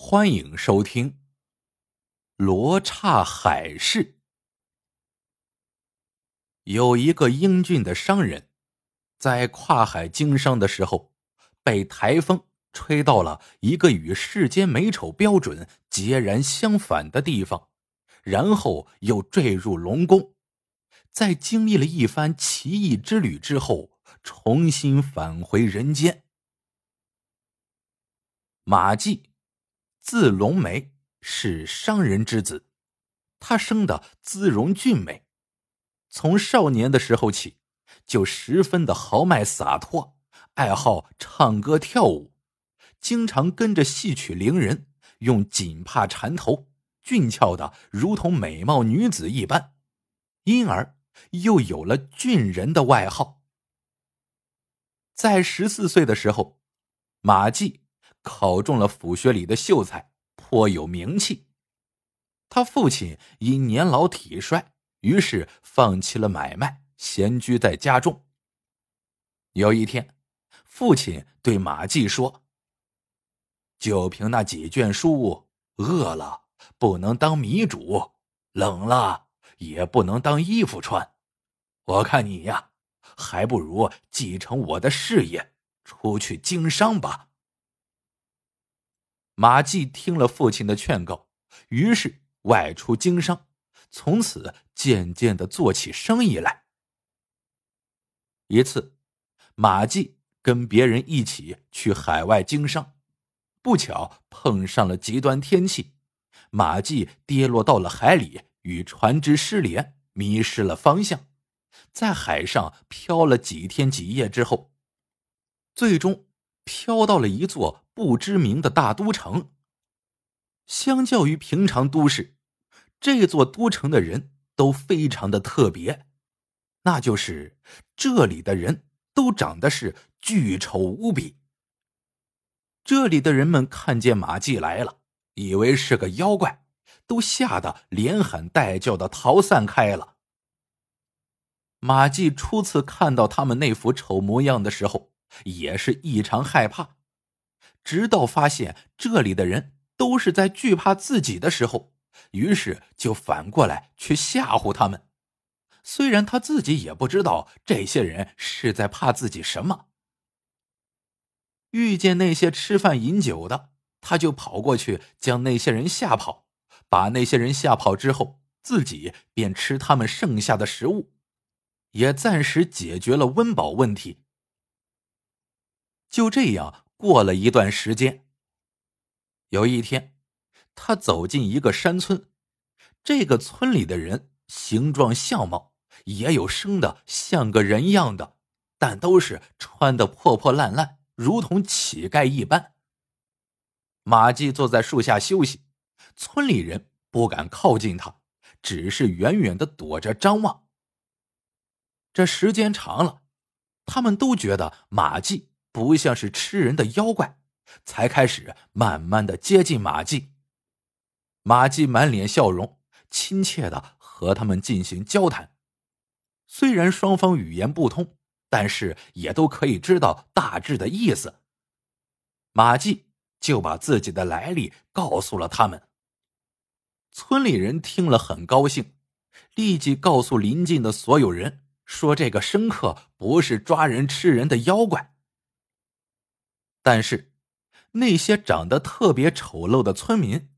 欢迎收听《罗刹海市》。有一个英俊的商人，在跨海经商的时候，被台风吹到了一个与世间美丑标准截然相反的地方，然后又坠入龙宫，在经历了一番奇异之旅之后，重新返回人间。马季。字龙梅是商人之子，他生的姿容俊美，从少年的时候起就十分的豪迈洒脱，爱好唱歌跳舞，经常跟着戏曲伶人用锦帕缠头，俊俏的如同美貌女子一般，因而又有了俊人的外号。在十四岁的时候，马季。考中了府学里的秀才，颇有名气。他父亲因年老体衰，于是放弃了买卖，闲居在家中。有一天，父亲对马季说：“就凭那几卷书，饿了不能当米煮，冷了也不能当衣服穿。我看你呀，还不如继承我的事业，出去经商吧。”马季听了父亲的劝告，于是外出经商，从此渐渐的做起生意来。一次，马季跟别人一起去海外经商，不巧碰上了极端天气，马季跌落到了海里，与船只失联，迷失了方向，在海上漂了几天几夜之后，最终漂到了一座。不知名的大都城。相较于平常都市，这座都城的人都非常的特别，那就是这里的人都长得是巨丑无比。这里的人们看见马季来了，以为是个妖怪，都吓得连喊带叫的逃散开了。马季初次看到他们那副丑模样的时候，也是异常害怕。直到发现这里的人都是在惧怕自己的时候，于是就反过来去吓唬他们。虽然他自己也不知道这些人是在怕自己什么。遇见那些吃饭饮酒的，他就跑过去将那些人吓跑，把那些人吓跑之后，自己便吃他们剩下的食物，也暂时解决了温饱问题。就这样。过了一段时间，有一天，他走进一个山村。这个村里的人形状相貌也有生的像个人样的，但都是穿的破破烂烂，如同乞丐一般。马季坐在树下休息，村里人不敢靠近他，只是远远的躲着张望。这时间长了，他们都觉得马季。不像是吃人的妖怪，才开始慢慢的接近马季。马季满脸笑容，亲切的和他们进行交谈。虽然双方语言不通，但是也都可以知道大致的意思。马季就把自己的来历告诉了他们。村里人听了很高兴，立即告诉邻近的所有人说：“这个生客不是抓人吃人的妖怪。”但是，那些长得特别丑陋的村民，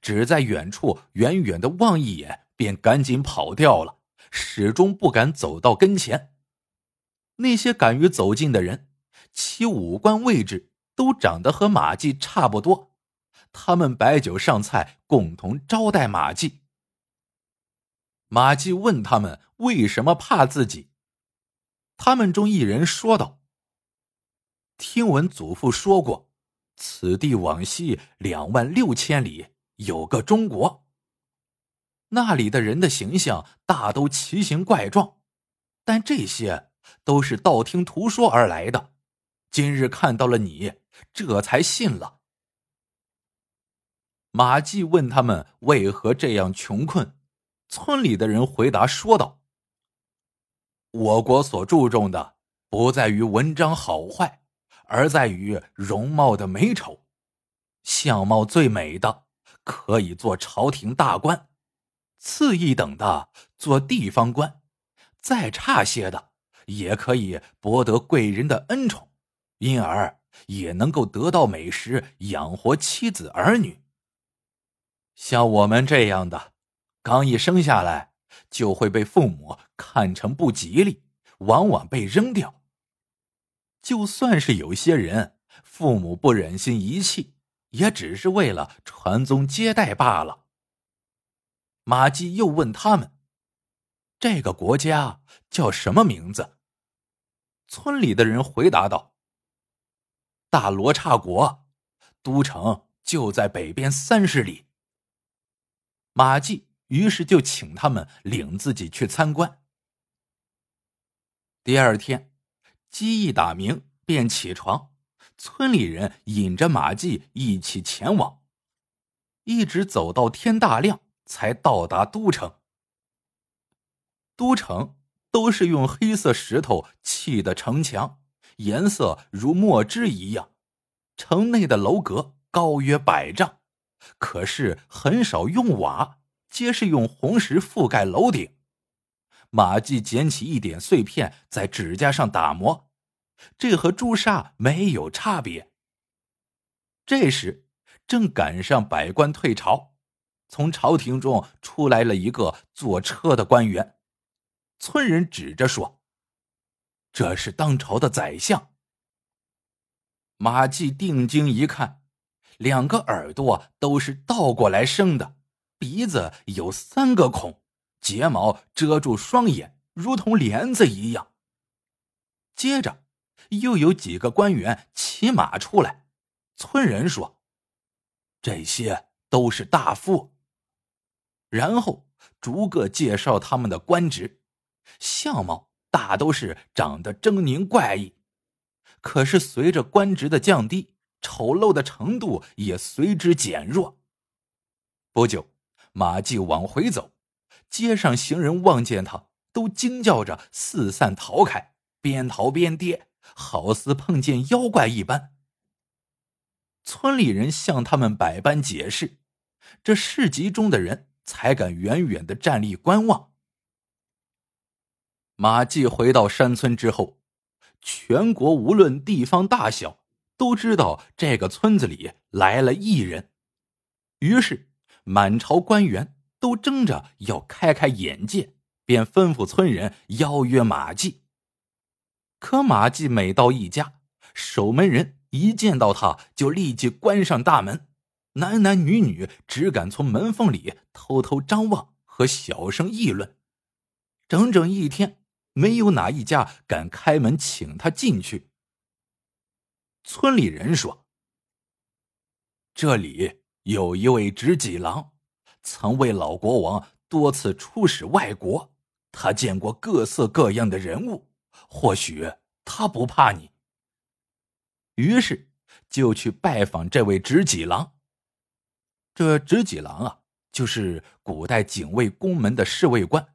只在远处远远的望一眼，便赶紧跑掉了，始终不敢走到跟前。那些敢于走近的人，其五官位置都长得和马季差不多。他们摆酒上菜，共同招待马季。马季问他们为什么怕自己，他们中一人说道。听闻祖父说过，此地往西两万六千里有个中国。那里的人的形象大都奇形怪状，但这些都是道听途说而来的。今日看到了你，这才信了。马季问他们为何这样穷困，村里的人回答说道：“我国所注重的不在于文章好坏。”而在于容貌的美丑，相貌最美的可以做朝廷大官，次一等的做地方官，再差些的也可以博得贵人的恩宠，因而也能够得到美食养活妻子儿女。像我们这样的，刚一生下来就会被父母看成不吉利，往往被扔掉。就算是有些人。父母不忍心遗弃，也只是为了传宗接代罢了。马季又问他们：“这个国家叫什么名字？”村里的人回答道：“大罗刹国，都城就在北边三十里。”马季于是就请他们领自己去参观。第二天，鸡一打鸣便起床。村里人引着马季一起前往，一直走到天大亮，才到达都城。都城都是用黑色石头砌的城墙，颜色如墨汁一样。城内的楼阁高约百丈，可是很少用瓦，皆是用红石覆盖楼顶。马季捡起一点碎片，在指甲上打磨。这和朱砂没有差别。这时正赶上百官退朝，从朝廷中出来了一个坐车的官员。村人指着说：“这是当朝的宰相。”马季定睛一看，两个耳朵都是倒过来生的，鼻子有三个孔，睫毛遮住双眼，如同帘子一样。接着。又有几个官员骑马出来，村人说：“这些都是大夫。”然后逐个介绍他们的官职，相貌大都是长得狰狞怪异。可是随着官职的降低，丑陋的程度也随之减弱。不久，马季往回走，街上行人望见他，都惊叫着四散逃开，边逃边跌。好似碰见妖怪一般。村里人向他们百般解释，这市集中的人才敢远远的站立观望。马季回到山村之后，全国无论地方大小，都知道这个村子里来了异人，于是满朝官员都争着要开开眼界，便吩咐村人邀约马季。可马季每到一家，守门人一见到他就立即关上大门，男男女女只敢从门缝里偷偷张望和小声议论。整整一天，没有哪一家敢开门请他进去。村里人说：“这里有一位执戟郎，曾为老国王多次出使外国，他见过各色各样的人物。”或许他不怕你，于是就去拜访这位执戟郎。这执戟郎啊，就是古代警卫宫门的侍卫官，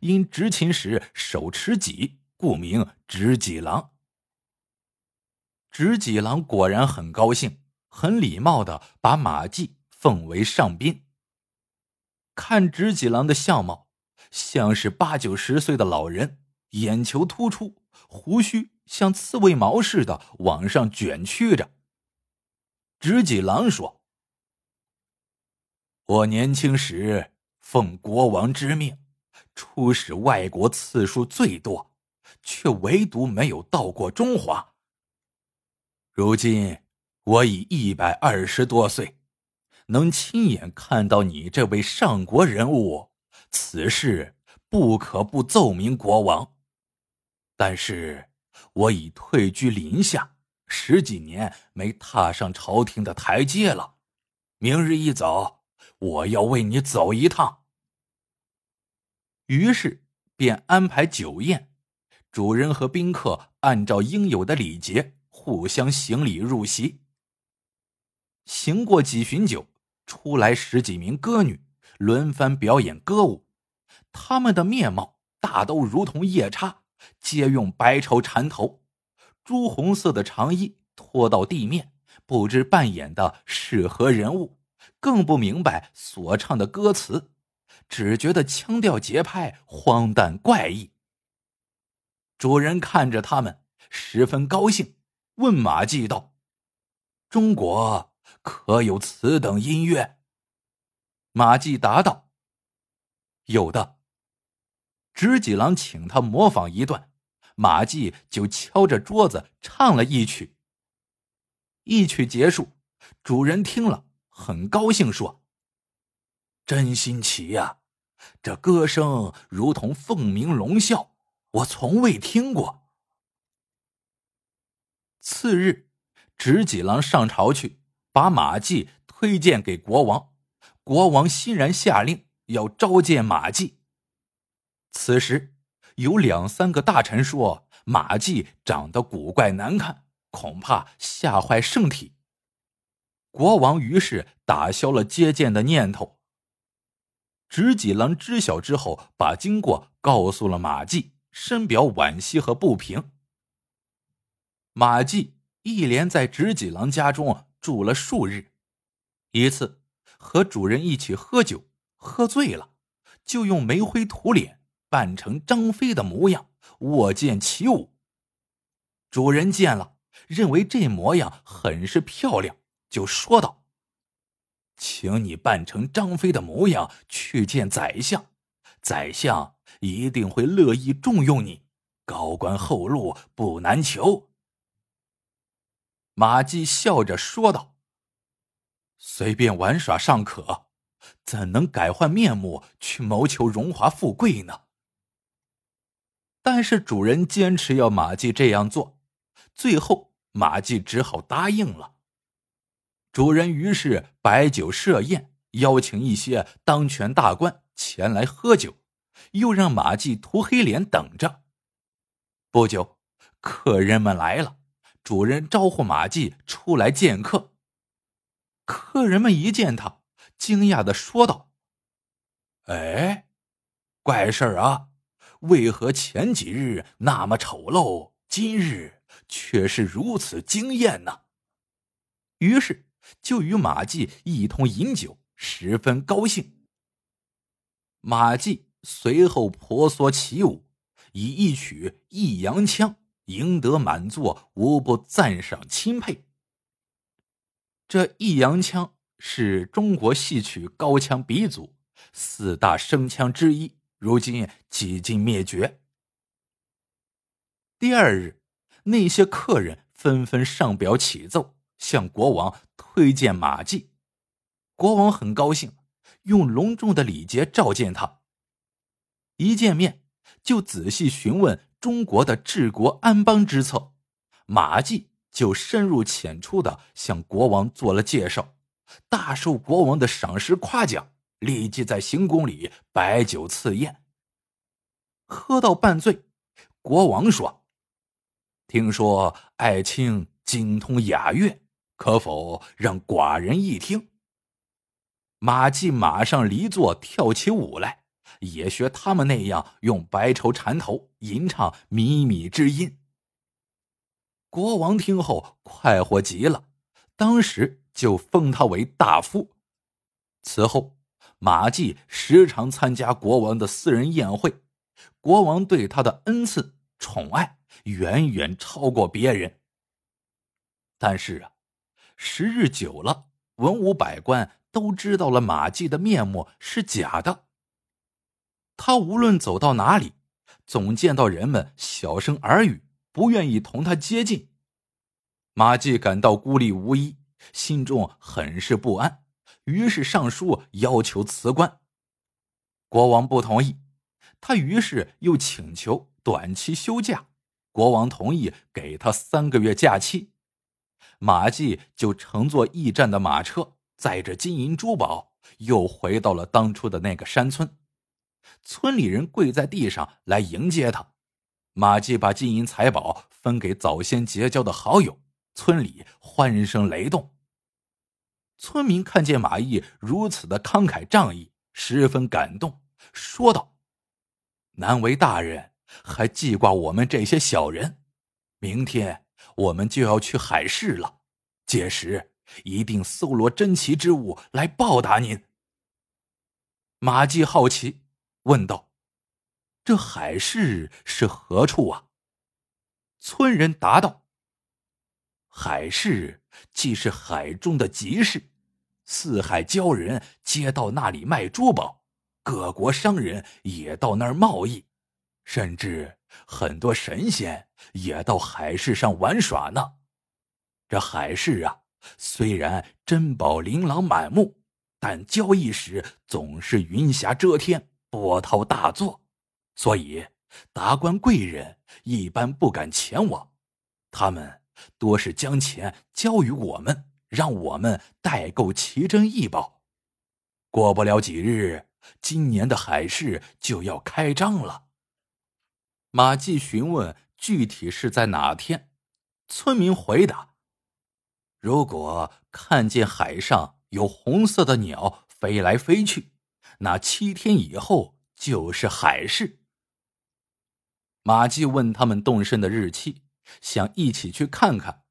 因执勤时手持戟，故名执戟郎。执戟郎果然很高兴，很礼貌的把马季奉为上宾。看执戟郎的相貌，像是八九十岁的老人。眼球突出，胡须像刺猬毛似的往上卷曲着。直戟郎说：“我年轻时奉国王之命，出使外国次数最多，却唯独没有到过中华。如今我已一百二十多岁，能亲眼看到你这位上国人物，此事不可不奏明国王。”但是，我已退居林下，十几年没踏上朝廷的台阶了。明日一早，我要为你走一趟。于是便安排酒宴，主人和宾客按照应有的礼节互相行礼入席。行过几巡酒，出来十几名歌女，轮番表演歌舞，他们的面貌大都如同夜叉。皆用白绸缠头，朱红色的长衣拖到地面，不知扮演的是何人物，更不明白所唱的歌词，只觉得腔调节拍荒诞怪异。主人看着他们，十分高兴，问马季道：“中国可有此等音乐？”马季答道：“有的。”直几郎请他模仿一段，马季就敲着桌子唱了一曲。一曲结束，主人听了很高兴，说：“真新奇呀，这歌声如同凤鸣龙啸。”我从未听过。次日，直戟郎上朝去，把马季推荐给国王。国王欣然下令要召见马季。此时，有两三个大臣说马季长得古怪难看，恐怕吓坏圣体。国王于是打消了接见的念头。直戟郎知晓之后，把经过告诉了马季。深表惋惜和不平。马季一连在直戟郎家中住了数日，一次和主人一起喝酒，喝醉了，就用煤灰涂脸，扮成张飞的模样，握剑起舞。主人见了，认为这模样很是漂亮，就说道：“请你扮成张飞的模样去见宰相，宰相。”一定会乐意重用你，高官厚禄不难求。马季笑着说道：“随便玩耍尚可，怎能改换面目去谋求荣华富贵呢？”但是主人坚持要马季这样做，最后马季只好答应了。主人于是摆酒设宴，邀请一些当权大官前来喝酒。又让马季涂黑脸等着。不久，客人们来了，主人招呼马季出来见客。客人们一见他，惊讶的说道：“哎，怪事儿啊！为何前几日那么丑陋，今日却是如此惊艳呢？”于是就与马季一同饮酒，十分高兴。马季。随后婆娑起舞，以一曲《益阳腔》赢得满座无不赞赏钦佩。这《益阳腔》是中国戏曲高腔鼻祖，四大声腔之一，如今几近灭绝。第二日，那些客人纷纷上表启奏，向国王推荐马季。国王很高兴，用隆重的礼节召见他。一见面就仔细询问中国的治国安邦之策，马季就深入浅出的向国王做了介绍，大受国王的赏识夸奖，立即在行宫里摆酒赐宴。喝到半醉，国王说：“听说爱卿精通雅乐，可否让寡人一听？”马季马上离座，跳起舞来。也学他们那样用白绸缠头吟唱靡靡之音。国王听后快活极了，当时就封他为大夫。此后，马季时常参加国王的私人宴会，国王对他的恩赐宠爱远远超过别人。但是啊，时日久了，文武百官都知道了马季的面目是假的。他无论走到哪里，总见到人们小声耳语，不愿意同他接近。马季感到孤立无依，心中很是不安，于是上书要求辞官。国王不同意，他于是又请求短期休假，国王同意给他三个月假期。马季就乘坐驿站的马车，载着金银珠宝，又回到了当初的那个山村。村里人跪在地上来迎接他，马季把金银财宝分给早先结交的好友，村里欢声雷动。村民看见马毅如此的慷慨仗义，十分感动，说道：“难为大人还记挂我们这些小人，明天我们就要去海市了，届时一定搜罗珍奇之物来报答您。马季好奇问道：“这海市是何处啊？”村人答道：“海市既是海中的集市，四海鲛人皆到那里卖珠宝，各国商人也到那儿贸易，甚至很多神仙也到海市上玩耍呢。这海市啊，虽然珍宝琳琅满目。”但交易时总是云霞遮天，波涛大作，所以达官贵人一般不敢前往。他们多是将钱交于我们，让我们代购奇珍异宝。过不了几日，今年的海市就要开张了。马季询问具体是在哪天，村民回答：“如果看见海上。”有红色的鸟飞来飞去，那七天以后就是海市。马季问他们动身的日期，想一起去看看。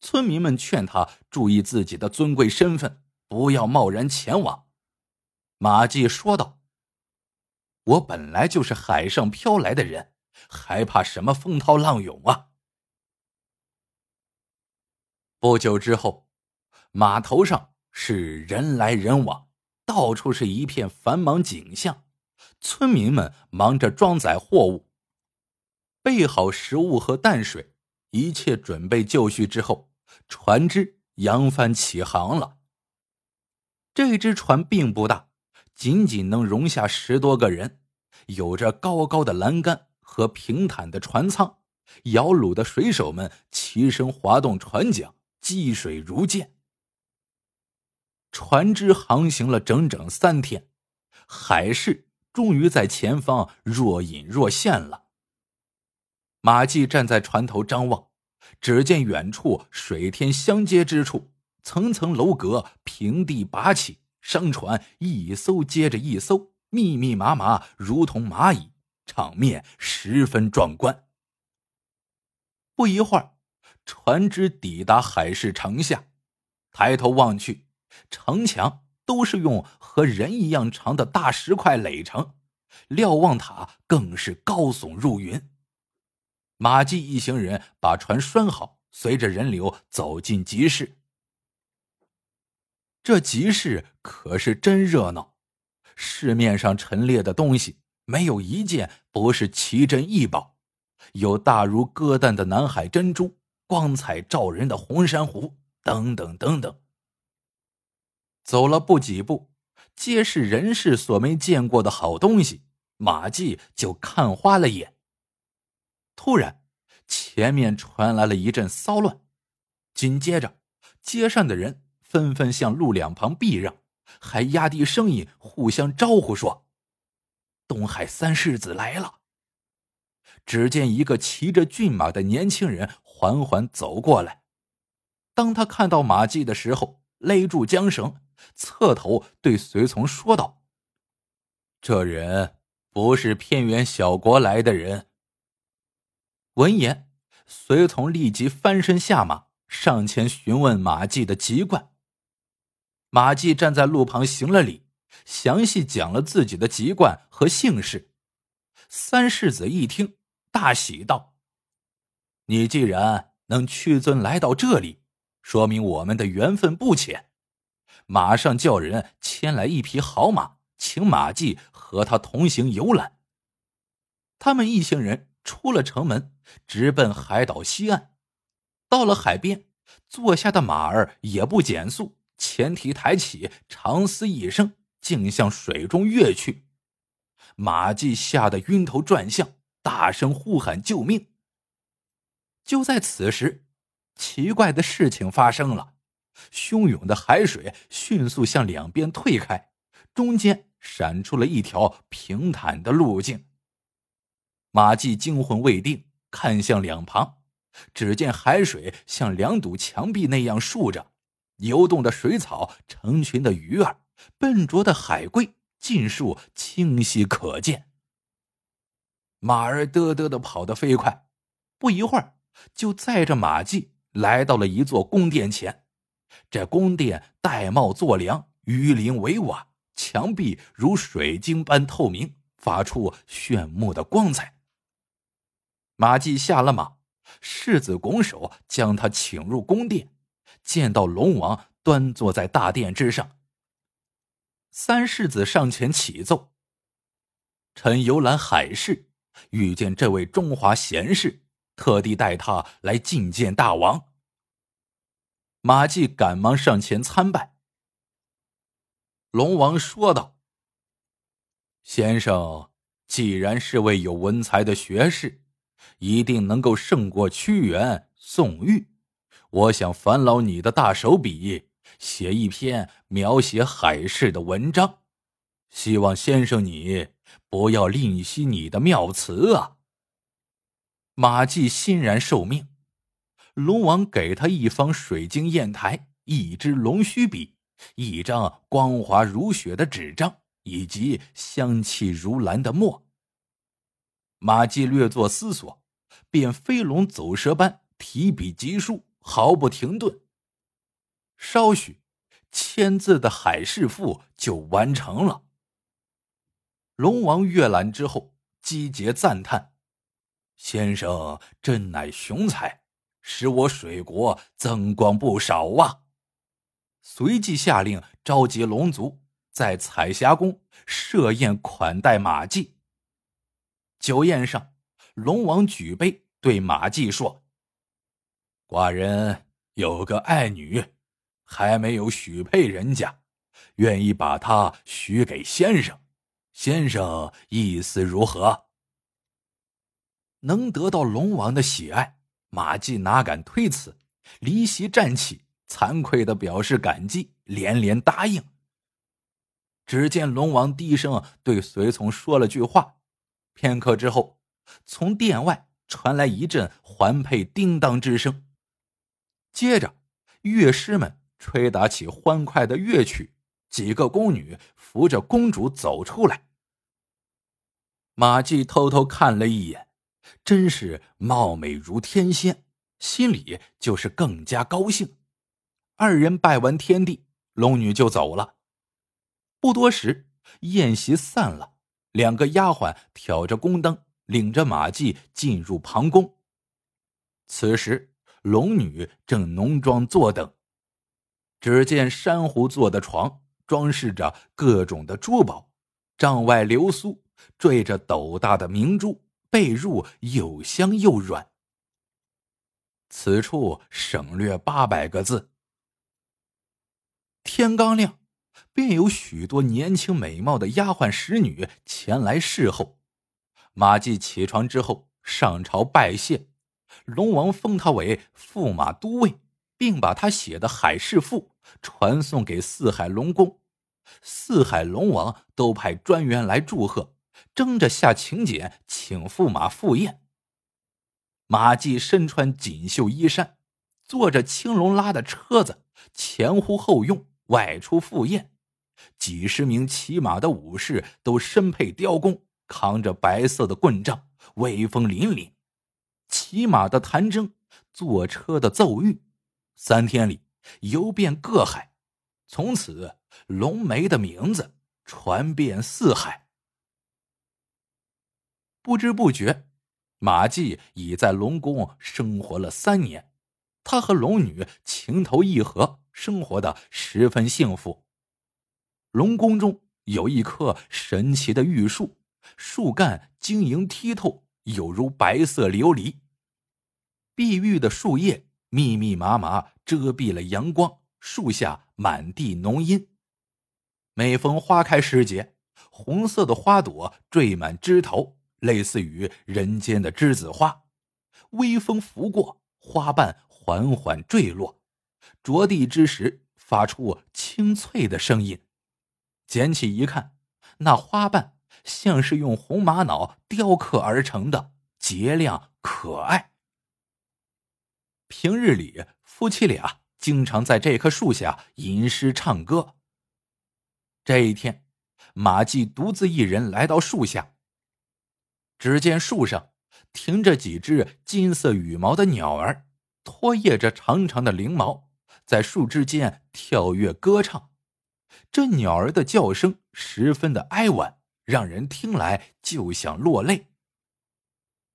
村民们劝他注意自己的尊贵身份，不要贸然前往。马季说道：“我本来就是海上飘来的人，还怕什么风涛浪涌啊？”不久之后，码头上。是人来人往，到处是一片繁忙景象。村民们忙着装载货物，备好食物和淡水，一切准备就绪之后，船只扬帆起航了。这只船并不大，仅仅能容下十多个人，有着高高的栏杆和平坦的船舱，摇橹的水手们齐声划动船桨，积水如箭。船只航行了整整三天，海市终于在前方若隐若现了。马季站在船头张望，只见远处水天相接之处，层层楼阁平地拔起，商船一艘接着一艘，密密麻麻，如同蚂蚁，场面十分壮观。不一会儿，船只抵达海市城下，抬头望去。城墙都是用和人一样长的大石块垒成，瞭望塔更是高耸入云。马季一行人把船拴好，随着人流走进集市。这集市可是真热闹，市面上陈列的东西没有一件不是奇珍异宝，有大如鸽蛋的南海珍珠，光彩照人的红珊瑚，等等等等。走了不几步，皆是人世所没见过的好东西，马季就看花了眼。突然，前面传来了一阵骚乱，紧接着，街上的人纷纷向路两旁避让，还压低声音互相招呼说：“东海三世子来了。”只见一个骑着骏马的年轻人缓缓走过来，当他看到马季的时候，勒住缰绳。侧头对随从说道：“这人不是偏远小国来的人。”闻言，随从立即翻身下马，上前询问马季的籍贯。马季站在路旁行了礼，详细讲了自己的籍贯和姓氏。三世子一听，大喜道：“你既然能屈尊来到这里，说明我们的缘分不浅。”马上叫人牵来一匹好马，请马季和他同行游览。他们一行人出了城门，直奔海岛西岸。到了海边，坐下的马儿也不减速，前蹄抬起，长嘶一声，竟向水中跃去。马季吓得晕头转向，大声呼喊救命。就在此时，奇怪的事情发生了。汹涌的海水迅速向两边退开，中间闪出了一条平坦的路径。马季惊魂未定，看向两旁，只见海水像两堵墙壁那样竖着，游动的水草、成群的鱼儿、笨拙的海龟，尽数清晰可见。马儿嘚嘚的跑得飞快，不一会儿就载着马季来到了一座宫殿前。这宫殿玳瑁作梁，鱼鳞为瓦，墙壁如水晶般透明，发出炫目的光彩。马季下了马，世子拱手将他请入宫殿，见到龙王端坐在大殿之上。三世子上前启奏：“臣游览海市，遇见这位中华贤士，特地带他来觐见大王。”马季赶忙上前参拜。龙王说道：“先生既然是位有文才的学士，一定能够胜过屈原、宋玉。我想烦劳你的大手笔，写一篇描写海市的文章。希望先生你不要吝惜你的妙词啊。”马季欣然受命。龙王给他一方水晶砚台，一支龙须笔，一张光滑如雪的纸张，以及香气如兰的墨。马季略作思索，便飞龙走蛇般提笔疾书，毫不停顿。稍许，千字的《海市赋》就完成了。龙王阅览之后，击节赞叹：“先生真乃雄才。”使我水国增光不少啊！随即下令召集龙族，在彩霞宫设宴款待马季。酒宴上，龙王举杯对马季说：“寡人有个爱女，还没有许配人家，愿意把她许给先生。先生意思如何？”能得到龙王的喜爱。马季哪敢推辞，离席站起，惭愧的表示感激，连连答应。只见龙王低声对随从说了句话，片刻之后，从殿外传来一阵环佩叮当之声，接着乐师们吹打起欢快的乐曲，几个宫女扶着公主走出来。马季偷偷看了一眼。真是貌美如天仙，心里就是更加高兴。二人拜完天地，龙女就走了。不多时，宴席散了，两个丫鬟挑着宫灯，领着马季进入旁宫。此时，龙女正浓妆坐等。只见珊瑚做的床，装饰着各种的珠宝，帐外流苏，缀着斗大的明珠。被褥又香又软。此处省略八百个字。天刚亮，便有许多年轻美貌的丫鬟使女前来侍候。马季起床之后上朝拜谢，龙王封他为驸马都尉，并把他写的《海市赋》传送给四海龙宫。四海龙王都派专员来祝贺。争着下请柬，请驸马赴宴。马季身穿锦绣衣衫，坐着青龙拉的车子，前呼后拥，外出赴宴。几十名骑马的武士都身佩雕弓，扛着白色的棍杖，威风凛凛。骑马的弹筝，坐车的奏乐，三天里游遍各海。从此，龙梅的名字传遍四海。不知不觉，马季已在龙宫生活了三年。他和龙女情投意合，生活的十分幸福。龙宫中有一棵神奇的玉树，树干晶莹剔透，有如白色琉璃。碧玉的树叶密密麻麻遮蔽了阳光，树下满地浓荫。每逢花开时节，红色的花朵缀满枝头。类似于人间的栀子花，微风拂过，花瓣缓缓坠落，着地之时发出清脆的声音。捡起一看，那花瓣像是用红玛瑙雕刻而成的，洁亮可爱。平日里，夫妻俩经常在这棵树下吟诗唱歌。这一天，马季独自一人来到树下。只见树上停着几只金色羽毛的鸟儿，拖曳着长长的翎毛，在树枝间跳跃歌唱，这鸟儿的叫声十分的哀婉，让人听来就想落泪。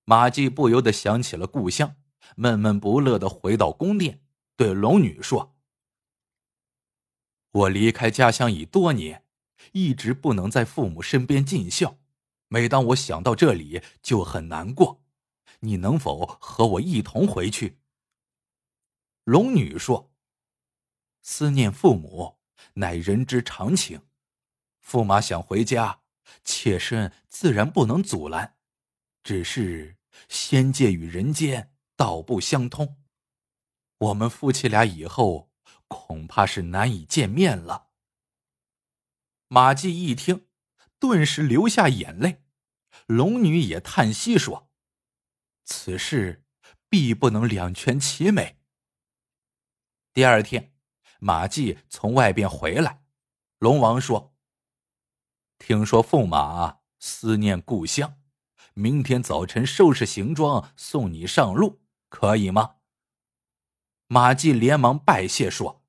马季不由得想起了故乡，闷闷不乐的回到宫殿，对龙女说：“我离开家乡已多年，一直不能在父母身边尽孝。每当我想到这里，就很难过。你能否和我一同回去？”龙女说：“思念父母，乃人之常情。驸马想回家，妾身自然不能阻拦。只是仙界与人间道不相通，我们夫妻俩以后恐怕是难以见面了。”马季一听，顿时流下眼泪。龙女也叹息说：“此事必不能两全其美。”第二天，马季从外边回来，龙王说：“听说驸马思念故乡，明天早晨收拾行装送你上路，可以吗？”马季连忙拜谢说：“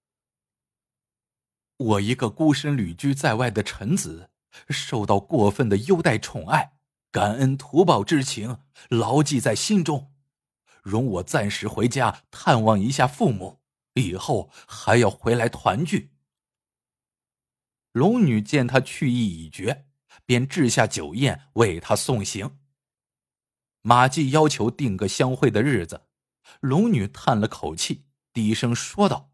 我一个孤身旅居在外的臣子，受到过分的优待宠爱，感恩图报之情牢记在心中，容我暂时回家探望一下父母。”以后还要回来团聚。龙女见他去意已决，便置下酒宴为他送行。马季要求定个相会的日子，龙女叹了口气，低声说道：“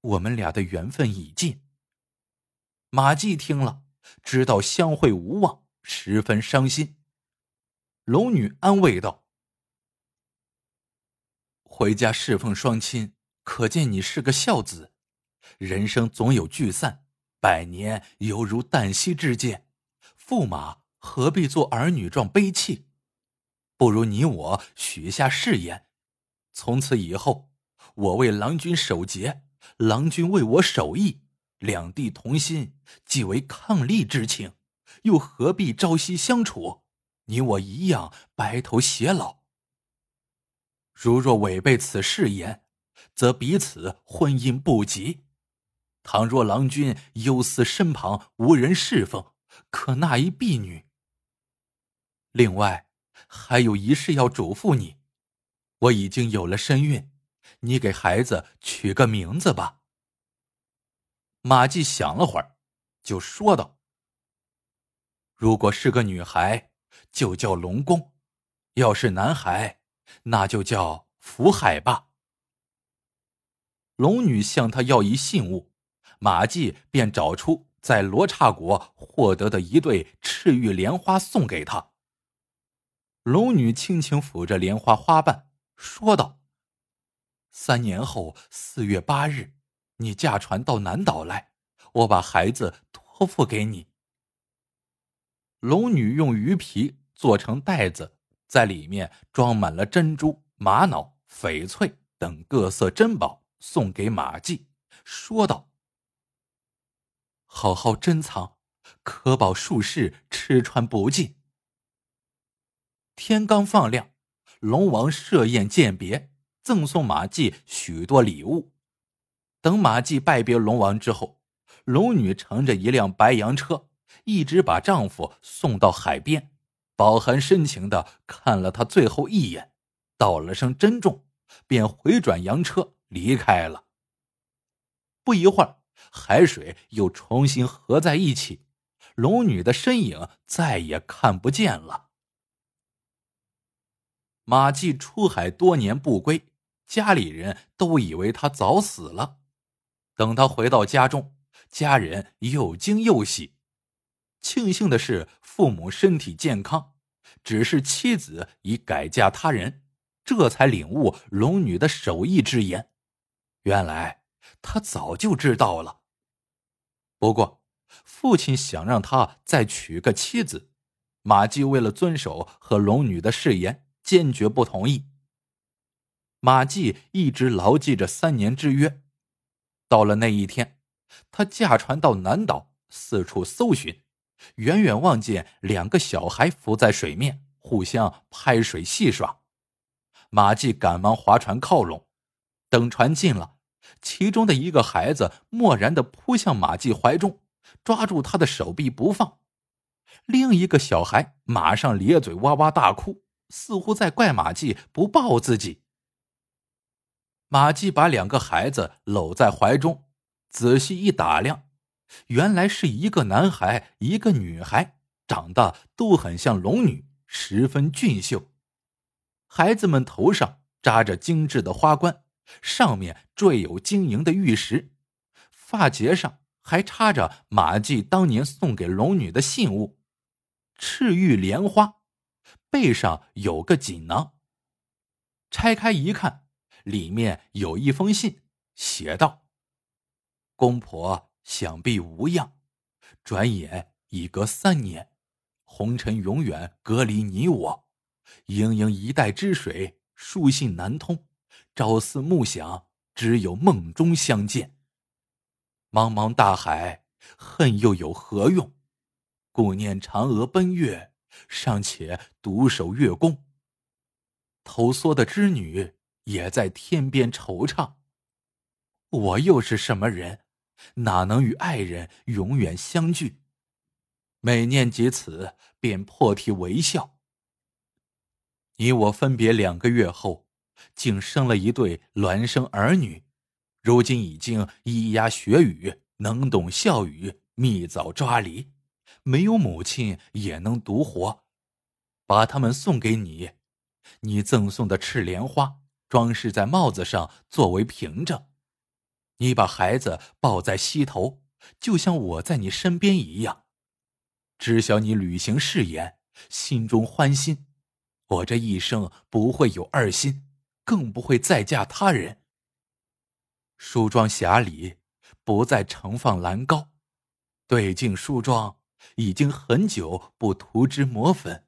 我们俩的缘分已尽。”马季听了，知道相会无望，十分伤心。龙女安慰道：“回家侍奉双亲。”可见你是个孝子，人生总有聚散，百年犹如旦夕之间，驸马何必做儿女状悲戚？不如你我许下誓言，从此以后，我为郎君守节，郎君为我守义，两地同心，既为伉俪之情，又何必朝夕相处？你我一样白头偕老。如若违背此誓言，则彼此婚姻不吉。倘若郎君忧思身旁无人侍奉，可纳一婢女。另外，还有一事要嘱咐你：我已经有了身孕，你给孩子取个名字吧。马季想了会儿，就说道：“如果是个女孩，就叫龙宫；要是男孩，那就叫福海吧。”龙女向他要一信物，马季便找出在罗刹国获得的一对赤玉莲花送给他。龙女轻轻抚着莲花花瓣，说道：“三年后四月八日，你驾船到南岛来，我把孩子托付给你。”龙女用鱼皮做成袋子，在里面装满了珍珠、玛瑙、翡翠等各色珍宝。送给马季，说道：“好好珍藏，可保数世吃穿不尽。”天刚放亮，龙王设宴饯别，赠送马季许多礼物。等马季拜别龙王之后，龙女乘着一辆白羊车，一直把丈夫送到海边，饱含深情的看了他最后一眼，道了声珍重，便回转羊车。离开了。不一会儿，海水又重新合在一起，龙女的身影再也看不见了。马季出海多年不归，家里人都以为他早死了。等他回到家中，家人又惊又喜。庆幸的是，父母身体健康，只是妻子已改嫁他人，这才领悟龙女的手艺之言。原来他早就知道了。不过，父亲想让他再娶个妻子，马季为了遵守和龙女的誓言，坚决不同意。马季一直牢记着三年之约。到了那一天，他驾船到南岛，四处搜寻，远远望见两个小孩浮在水面，互相拍水戏耍。马季赶忙划船靠拢，等船近了。其中的一个孩子蓦然的扑向马季怀中，抓住他的手臂不放；另一个小孩马上咧嘴哇哇大哭，似乎在怪马季不抱自己。马季把两个孩子搂在怀中，仔细一打量，原来是一个男孩，一个女孩，长得都很像龙女，十分俊秀。孩子们头上扎着精致的花冠。上面缀有晶莹的玉石，发结上还插着马季当年送给龙女的信物——赤玉莲花，背上有个锦囊。拆开一看，里面有一封信，写道：“公婆想必无恙，转眼已隔三年，红尘永远隔离你我，盈盈一代之水，书信难通。”朝思暮想，只有梦中相见。茫茫大海，恨又有何用？顾念嫦娥奔月，尚且独守月宫。投梭的织女也在天边惆怅。我又是什么人，哪能与爱人永远相聚？每念及此，便破涕为笑。你我分别两个月后。竟生了一对孪生儿女，如今已经咿呀学语，能懂笑语，蜜枣抓梨，没有母亲也能独活。把他们送给你，你赠送的赤莲花装饰在帽子上作为凭证。你把孩子抱在膝头，就像我在你身边一样。知晓你履行誓言，心中欢欣。我这一生不会有二心。更不会再嫁他人。梳妆匣里不再盛放兰膏，对镜梳妆已经很久不涂脂抹粉。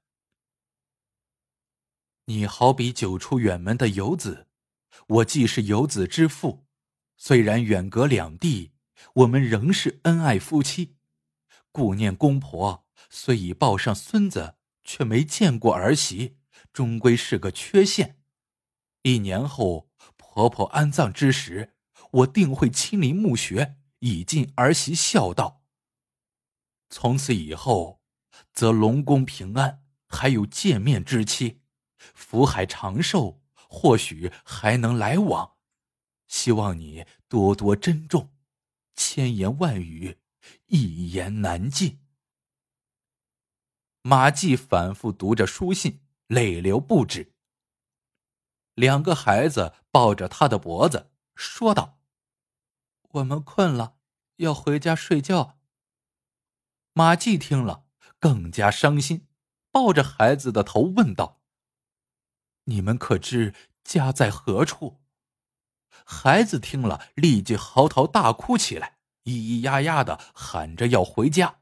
你好比久出远门的游子，我既是游子之父，虽然远隔两地，我们仍是恩爱夫妻。顾念公婆，虽已抱上孙子，却没见过儿媳，终归是个缺陷。一年后，婆婆安葬之时，我定会亲临墓穴，以尽儿媳孝道。从此以后，则龙宫平安，还有见面之期；福海长寿，或许还能来往。希望你多多珍重，千言万语，一言难尽。马季反复读着书信，泪流不止。两个孩子抱着他的脖子说道：“我们困了，要回家睡觉。”马季听了更加伤心，抱着孩子的头问道：“你们可知家在何处？”孩子听了立即嚎啕大哭起来，咿咿呀呀的喊着要回家。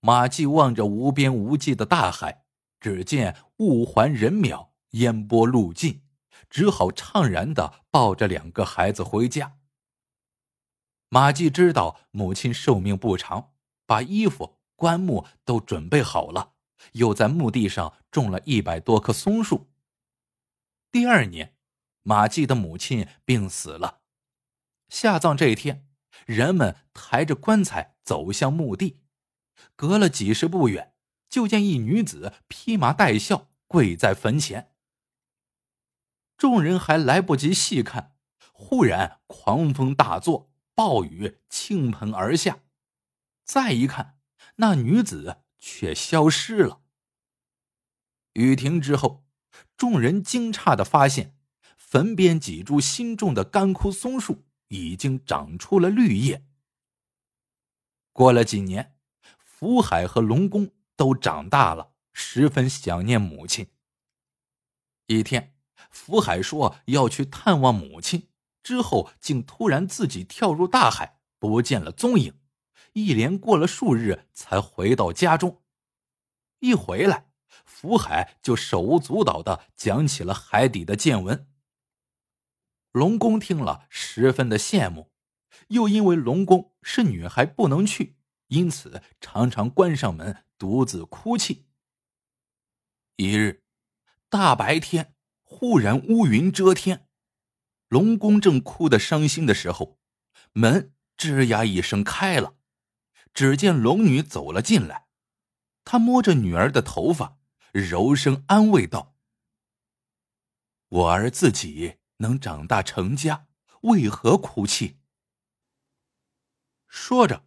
马季望着无边无际的大海，只见雾还人渺。烟波路尽，只好怅然的抱着两个孩子回家。马季知道母亲寿命不长，把衣服、棺木都准备好了，又在墓地上种了一百多棵松树。第二年，马季的母亲病死了。下葬这一天，人们抬着棺材走向墓地，隔了几十步远，就见一女子披麻戴孝跪在坟前。众人还来不及细看，忽然狂风大作，暴雨倾盆而下。再一看，那女子却消失了。雨停之后，众人惊诧的发现，坟边几株新种的干枯松树已经长出了绿叶。过了几年，福海和龙宫都长大了，十分想念母亲。一天。福海说要去探望母亲，之后竟突然自己跳入大海，不见了踪影。一连过了数日，才回到家中。一回来，福海就手舞足蹈的讲起了海底的见闻。龙宫听了，十分的羡慕，又因为龙宫是女孩不能去，因此常常关上门，独自哭泣。一日，大白天。忽然乌云遮天，龙宫正哭得伤心的时候，门吱呀一声开了，只见龙女走了进来，她摸着女儿的头发，柔声安慰道：“我儿自己能长大成家，为何哭泣？”说着，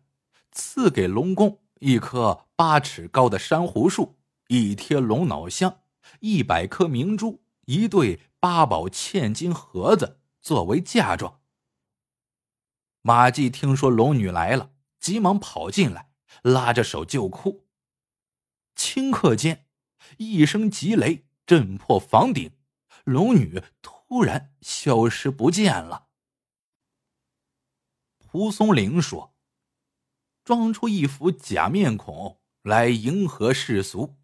赐给龙公一棵八尺高的珊瑚树，一贴龙脑香，一百颗明珠，一对八宝嵌金盒子作为嫁妆。马季听说龙女来了，急忙跑进来，拉着手就哭。顷刻间，一声急雷震破房顶，龙女突然消失不见了。蒲松龄说。装出一副假面孔来迎合世俗，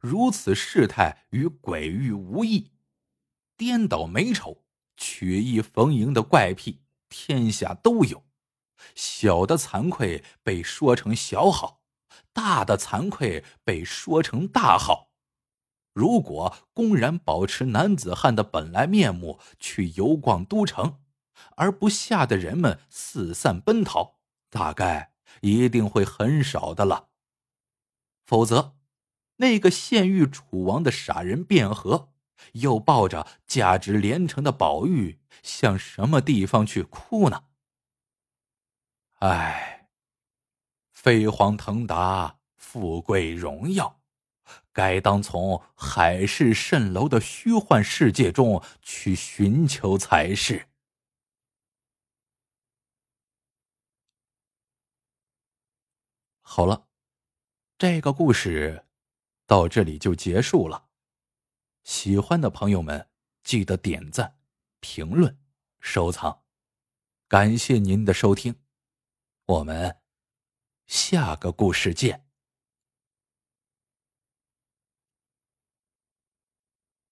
如此事态与鬼域无异，颠倒美丑、曲意逢迎的怪癖，天下都有。小的惭愧被说成小好，大的惭愧被说成大好。如果公然保持男子汉的本来面目去游逛都城，而不吓得人们四散奔逃，大概。一定会很少的了。否则，那个县狱楚王的傻人卞和，又抱着价值连城的宝玉，向什么地方去哭呢？唉，飞黄腾达、富贵荣耀，该当从海市蜃楼的虚幻世界中去寻求才是。好了，这个故事到这里就结束了。喜欢的朋友们记得点赞、评论、收藏，感谢您的收听，我们下个故事见。